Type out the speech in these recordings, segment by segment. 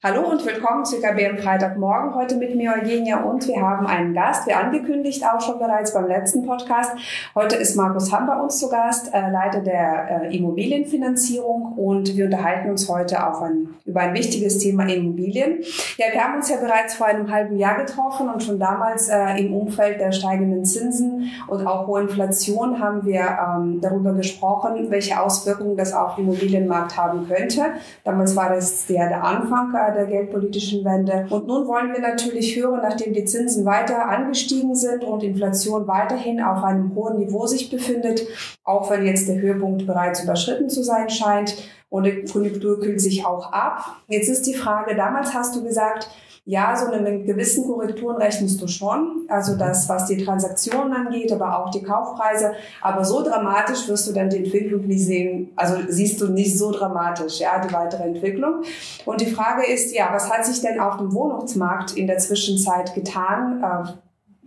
Hallo und willkommen zu IKB am Freitagmorgen. Heute mit mir Eugenia und wir haben einen Gast, wie angekündigt auch schon bereits beim letzten Podcast. Heute ist Markus Hamm bei uns zu Gast, äh, Leiter der äh, Immobilienfinanzierung und wir unterhalten uns heute auf ein, über ein wichtiges Thema Immobilien. Ja, wir haben uns ja bereits vor einem halben Jahr getroffen und schon damals äh, im Umfeld der steigenden Zinsen und auch hoher Inflation haben wir ähm, darüber gesprochen, welche Auswirkungen das auf den Immobilienmarkt haben könnte. Damals war das ja der Anfang der geldpolitischen Wende. Und nun wollen wir natürlich hören, nachdem die Zinsen weiter angestiegen sind und Inflation weiterhin auf einem hohen Niveau sich befindet, auch wenn jetzt der Höhepunkt bereits überschritten zu sein scheint und die Konjunktur kühlt sich auch ab. Jetzt ist die Frage, damals hast du gesagt, ja, so eine gewissen Korrekturen rechnest du schon. Also das, was die Transaktionen angeht, aber auch die Kaufpreise. Aber so dramatisch wirst du dann die Entwicklung nicht sehen. Also siehst du nicht so dramatisch, ja, die weitere Entwicklung. Und die Frage ist, ja, was hat sich denn auf dem Wohnungsmarkt in der Zwischenzeit getan?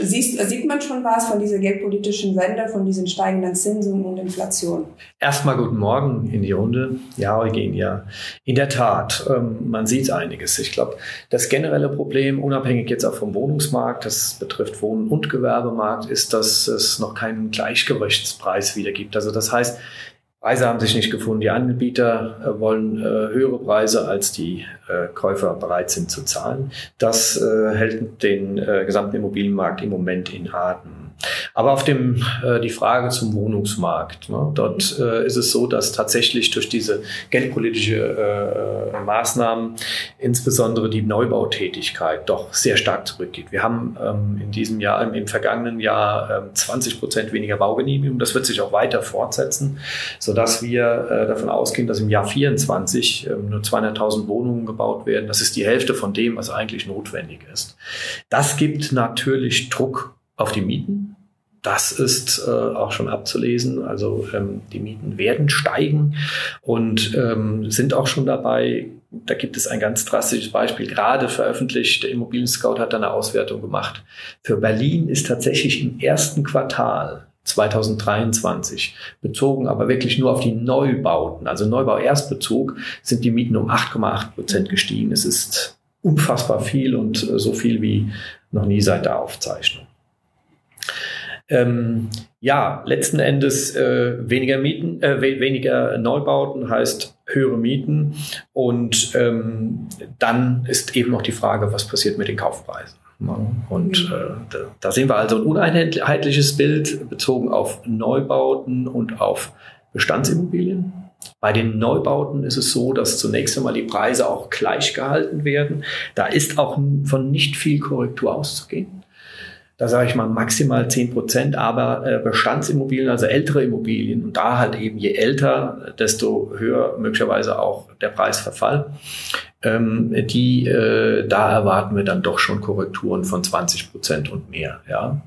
Siehst, sieht man schon was von dieser geldpolitischen Wende, von diesen steigenden Zinsen und Inflation? Erstmal guten Morgen in die Runde. Ja, Eugenia. In der Tat, ähm, man sieht einiges. Ich glaube, das generelle Problem, unabhängig jetzt auch vom Wohnungsmarkt, das betrifft Wohn- und Gewerbemarkt, ist, dass es noch keinen Gleichgewichtspreis wieder gibt. Also das heißt, Preise haben sich nicht gefunden. Die Anbieter äh, wollen äh, höhere Preise, als die äh, Käufer bereit sind zu zahlen. Das hält den gesamten Immobilienmarkt im Moment in Atem. Aber auf dem äh, die Frage zum Wohnungsmarkt. Ne? Dort äh, ist es so, dass tatsächlich durch diese geldpolitische äh, Maßnahmen insbesondere die Neubautätigkeit doch sehr stark zurückgeht. Wir haben ähm, in diesem Jahr, im, im vergangenen Jahr äh, 20 Prozent weniger Baugenehmigungen. Das wird sich auch weiter fortsetzen, sodass wir äh, davon ausgehen, dass im Jahr 24 äh, nur 200.000 Wohnungen gebaut werden. Das ist die Hälfte von dem, was eigentlich notwendig ist. Das gibt natürlich Druck auf die Mieten. Das ist äh, auch schon abzulesen. Also ähm, die Mieten werden steigen und ähm, sind auch schon dabei. Da gibt es ein ganz drastisches Beispiel, gerade veröffentlicht. Der Immobilien Scout hat da eine Auswertung gemacht. Für Berlin ist tatsächlich im ersten Quartal 2023 bezogen, aber wirklich nur auf die Neubauten, also Neubau-Erstbezug, sind die Mieten um 8,8 Prozent gestiegen. Es ist unfassbar viel und äh, so viel wie noch nie seit der Aufzeichnung. Ähm, ja, letzten Endes äh, weniger Mieten, äh, weniger Neubauten heißt höhere Mieten. Und ähm, dann ist eben noch die Frage, was passiert mit den Kaufpreisen. Und äh, da, da sehen wir also ein uneinheitliches Bild bezogen auf Neubauten und auf Bestandsimmobilien. Bei den Neubauten ist es so, dass zunächst einmal die Preise auch gleich gehalten werden. Da ist auch von nicht viel Korrektur auszugehen da sage ich mal maximal 10 Prozent, aber äh, Bestandsimmobilien, also ältere Immobilien, und da halt eben je älter, desto höher möglicherweise auch der Preisverfall, ähm, die, äh, da erwarten wir dann doch schon Korrekturen von 20 Prozent und mehr. Ja.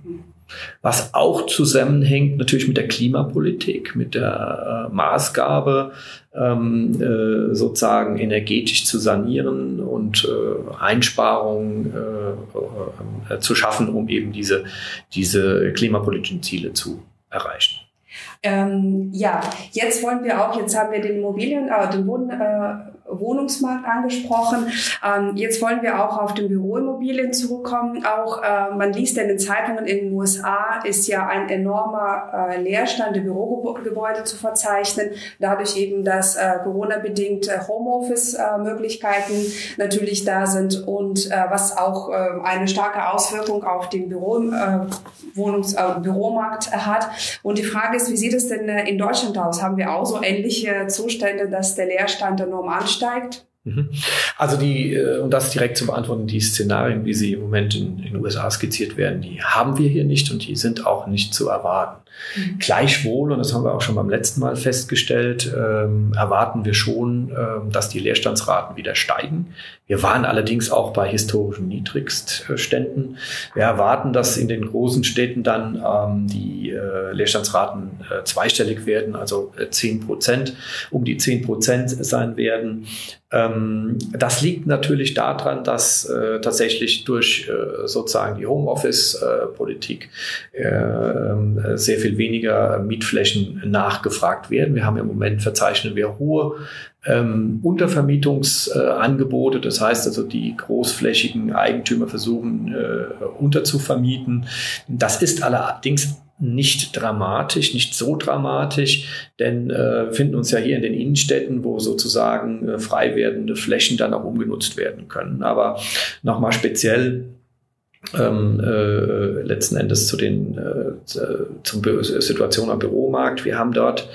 Was auch zusammenhängt natürlich mit der Klimapolitik, mit der äh, Maßgabe, ähm, äh, sozusagen energetisch zu sanieren und äh, Einsparungen äh, äh, zu schaffen, um eben diese, diese klimapolitischen Ziele zu erreichen. Ähm, ja, jetzt wollen wir auch, jetzt haben wir den Immobilien, äh, den Wohn, äh, Wohnungsmarkt angesprochen. Ähm, jetzt wollen wir auch auf den Büroimmobilien zurückkommen. Auch äh, man liest in den Zeitungen in den USA ist ja ein enormer äh, Leerstand der Bürogebäude zu verzeichnen. Dadurch eben, dass äh, Corona-bedingt Homeoffice-Möglichkeiten natürlich da sind und äh, was auch äh, eine starke Auswirkung auf den Büro, äh, Wohnungs-, äh, Büromarkt hat. Und die Frage ist, wie sieht es denn äh, in Deutschland aus? Haben wir auch so ähnliche Zustände, dass der Leerstand enorm ansteigt? Mhm. Also die, äh, um das direkt zu beantworten, die Szenarien, wie sie im Moment in, in den USA skizziert werden, die haben wir hier nicht und die sind auch nicht zu erwarten. Mhm. Gleichwohl, und das haben wir auch schon beim letzten Mal festgestellt, ähm, erwarten wir schon, ähm, dass die Leerstandsraten wieder steigen. Wir waren allerdings auch bei historischen Niedrigstständen. Wir erwarten, dass in den großen Städten dann ähm, die äh, Leerstandsraten äh, zweistellig werden, also äh, 10 Prozent, um die 10 Prozent sein werden. Ähm, das liegt natürlich daran, dass äh, tatsächlich durch äh, sozusagen die Homeoffice-Politik äh, ähm, sehr viel weniger Mietflächen nachgefragt werden. Wir haben im Moment verzeichnen wir hohe ähm, Untervermietungsangebote. das heißt also, die großflächigen Eigentümer versuchen äh, unterzuvermieten. Das ist allerdings nicht dramatisch, nicht so dramatisch, denn äh, finden uns ja hier in den Innenstädten, wo sozusagen äh, frei werdende Flächen dann auch umgenutzt werden können. Aber nochmal speziell ähm, äh, letzten Endes zu den äh, zum Situation am Büromarkt. Wir haben dort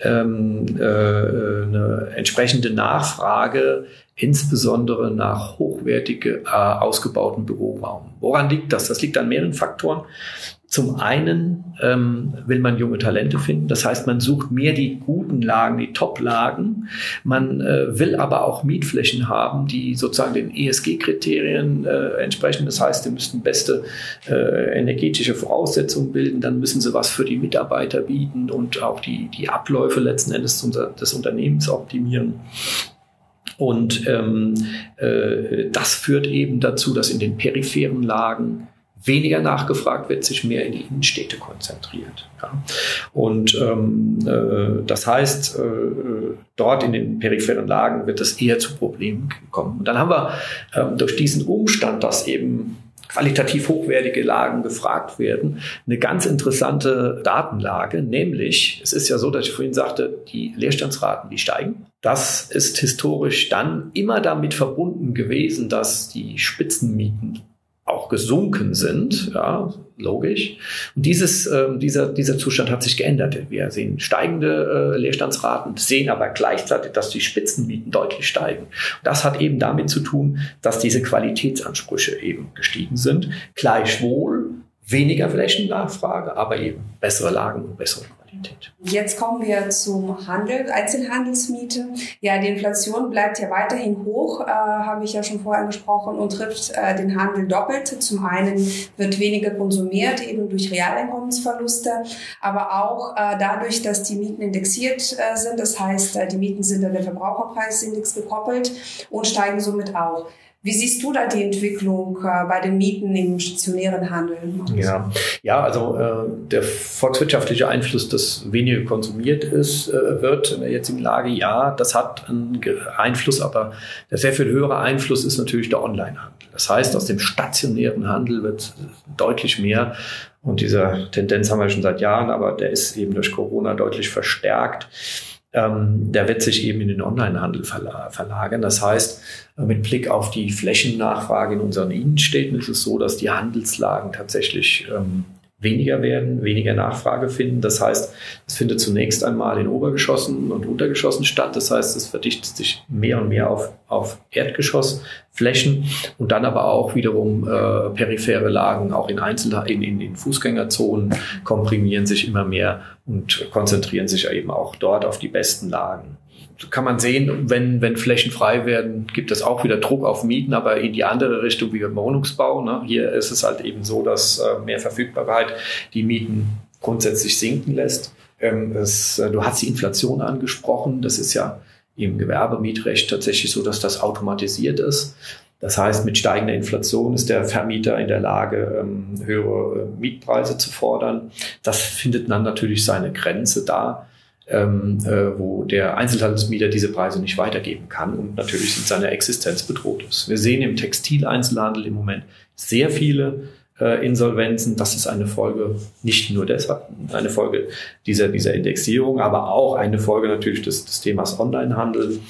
ähm, äh, eine entsprechende Nachfrage, insbesondere nach hochwertige, äh, ausgebauten Büroraum. Woran liegt das? Das liegt an mehreren Faktoren. Zum einen ähm, will man junge Talente finden, das heißt, man sucht mehr die guten Lagen, die Top-Lagen. Man äh, will aber auch Mietflächen haben, die sozusagen den ESG-Kriterien äh, entsprechen. Das heißt, die müssten beste äh, energetische Voraussetzungen bilden, dann müssen sie was für die Mitarbeiter bieten und auch die, die Abläufe letzten Endes des Unternehmens optimieren. Und ähm, äh, das führt eben dazu, dass in den peripheren Lagen weniger nachgefragt wird, sich mehr in die Innenstädte konzentriert. Ja. Und ähm, äh, das heißt, äh, dort in den peripheren Lagen wird es eher zu Problemen kommen. Und dann haben wir ähm, durch diesen Umstand, dass eben qualitativ hochwertige Lagen gefragt werden, eine ganz interessante Datenlage, nämlich es ist ja so, dass ich vorhin sagte, die Leerstandsraten, die steigen. Das ist historisch dann immer damit verbunden gewesen, dass die Spitzenmieten auch gesunken sind, ja, logisch. Und dieses, äh, dieser, dieser Zustand hat sich geändert. Wir sehen steigende äh, Leerstandsraten, sehen aber gleichzeitig, dass die Spitzenmieten deutlich steigen. Und das hat eben damit zu tun, dass diese Qualitätsansprüche eben gestiegen sind. Gleichwohl weniger Flächennachfrage, aber eben bessere Lagen und bessere Qualität. Jetzt kommen wir zum Handel, Einzelhandelsmiete. Ja, die Inflation bleibt ja weiterhin hoch, äh, habe ich ja schon vorher gesprochen, und trifft äh, den Handel doppelt. Zum einen wird weniger konsumiert, eben durch Realeinkommensverluste, aber auch äh, dadurch, dass die Mieten indexiert äh, sind. Das heißt, äh, die Mieten sind an den Verbraucherpreisindex gekoppelt und steigen somit auch. Wie siehst du da die Entwicklung äh, bei den Mieten im stationären Handel? Ja, ja also äh, der volkswirtschaftliche Einfluss, dass weniger konsumiert ist, äh, wird in der jetzigen Lage, ja, das hat einen Einfluss, aber der sehr viel höhere Einfluss ist natürlich der Onlinehandel. Das heißt, aus dem stationären Handel wird deutlich mehr und diese Tendenz haben wir schon seit Jahren, aber der ist eben durch Corona deutlich verstärkt ähm, der wird sich eben in den Onlinehandel verlagern. Das heißt, äh, mit Blick auf die Flächennachfrage in unseren Innenstädten ist es so, dass die Handelslagen tatsächlich ähm, weniger werden, weniger Nachfrage finden. Das heißt, es findet zunächst einmal in Obergeschossen und Untergeschossen statt. Das heißt, es verdichtet sich mehr und mehr auf, auf Erdgeschossflächen und dann aber auch wiederum äh, periphere Lagen, auch in, Einzel in, in, in Fußgängerzonen komprimieren sich immer mehr und konzentrieren sich eben auch dort auf die besten Lagen kann man sehen, wenn, wenn Flächen frei werden, gibt es auch wieder Druck auf Mieten, aber in die andere Richtung wie beim Wohnungsbau. Ne? Hier ist es halt eben so, dass äh, mehr Verfügbarkeit die Mieten grundsätzlich sinken lässt. Ähm, es, äh, du hast die Inflation angesprochen. Das ist ja im Gewerbemietrecht tatsächlich so, dass das automatisiert ist. Das heißt, mit steigender Inflation ist der Vermieter in der Lage, ähm, höhere Mietpreise zu fordern. Das findet dann natürlich seine Grenze da ähm, äh, wo der Einzelhandelsmieter diese Preise nicht weitergeben kann und natürlich sind seine Existenz bedroht ist. Wir sehen im Textileinzelhandel im Moment sehr viele äh, Insolvenzen. Das ist eine Folge nicht nur deshalb, eine Folge dieser, dieser Indexierung, aber auch eine Folge natürlich des, des Themas Onlinehandel.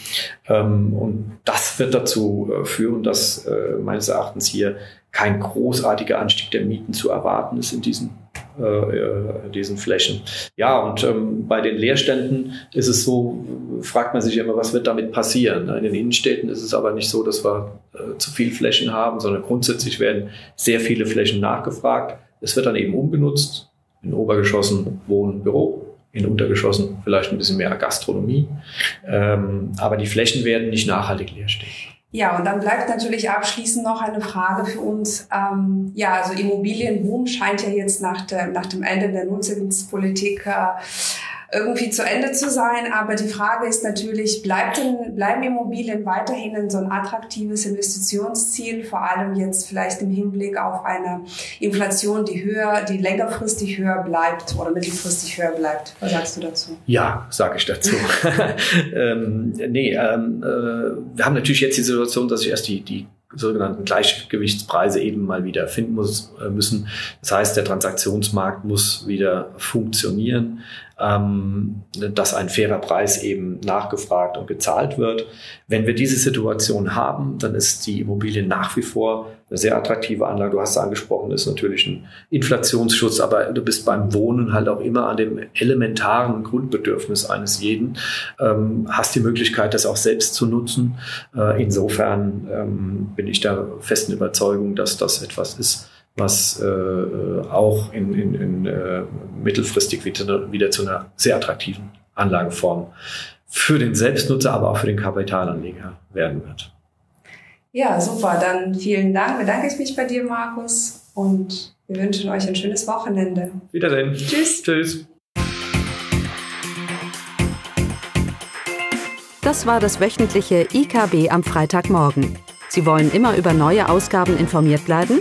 Ähm, und das wird dazu äh, führen, dass äh, meines Erachtens hier kein großartiger Anstieg der Mieten zu erwarten ist in diesen diesen Flächen. Ja, und ähm, bei den Leerständen ist es so, fragt man sich immer, was wird damit passieren? In den Innenstädten ist es aber nicht so, dass wir äh, zu viel Flächen haben, sondern grundsätzlich werden sehr viele Flächen nachgefragt. Es wird dann eben umgenutzt. In Obergeschossen Wohnen, Büro, in Untergeschossen vielleicht ein bisschen mehr Gastronomie. Ähm, aber die Flächen werden nicht nachhaltig leer stehen. Ja, und dann bleibt natürlich abschließend noch eine Frage für uns. Ähm, ja, also Immobilienboom scheint ja jetzt nach, der, nach dem Ende der Nutzungspolitik äh, irgendwie zu Ende zu sein. Aber die Frage ist natürlich, bleibt denn, bleiben Immobilien weiterhin so ein attraktives Investitionsziel, vor allem jetzt vielleicht im Hinblick auf eine Inflation, die höher, die längerfristig höher bleibt oder mittelfristig höher bleibt? Was sagst du dazu? Ja, sage ich dazu. ähm, nee, ähm, äh, wir haben natürlich jetzt die Situation, dass sich erst die, die sogenannten Gleichgewichtspreise eben mal wieder finden muss, äh, müssen. Das heißt, der Transaktionsmarkt muss wieder funktionieren ähm, dass ein fairer Preis eben nachgefragt und gezahlt wird. Wenn wir diese Situation haben, dann ist die Immobilie nach wie vor eine sehr attraktive Anlage. Du hast es angesprochen, ist natürlich ein Inflationsschutz, aber du bist beim Wohnen halt auch immer an dem elementaren Grundbedürfnis eines jeden, ähm, hast die Möglichkeit, das auch selbst zu nutzen. Äh, insofern ähm, bin ich der festen Überzeugung, dass das etwas ist, was äh, auch in, in, in äh, mittelfristig wieder, wieder zu einer sehr attraktiven Anlageform für den Selbstnutzer, aber auch für den Kapitalanleger werden wird. Ja, super. Dann vielen Dank. Bedanke ich mich bei dir, Markus. Und wir wünschen euch ein schönes Wochenende. Wiedersehen. Tschüss. Tschüss. Das war das wöchentliche IKB am Freitagmorgen. Sie wollen immer über neue Ausgaben informiert bleiben?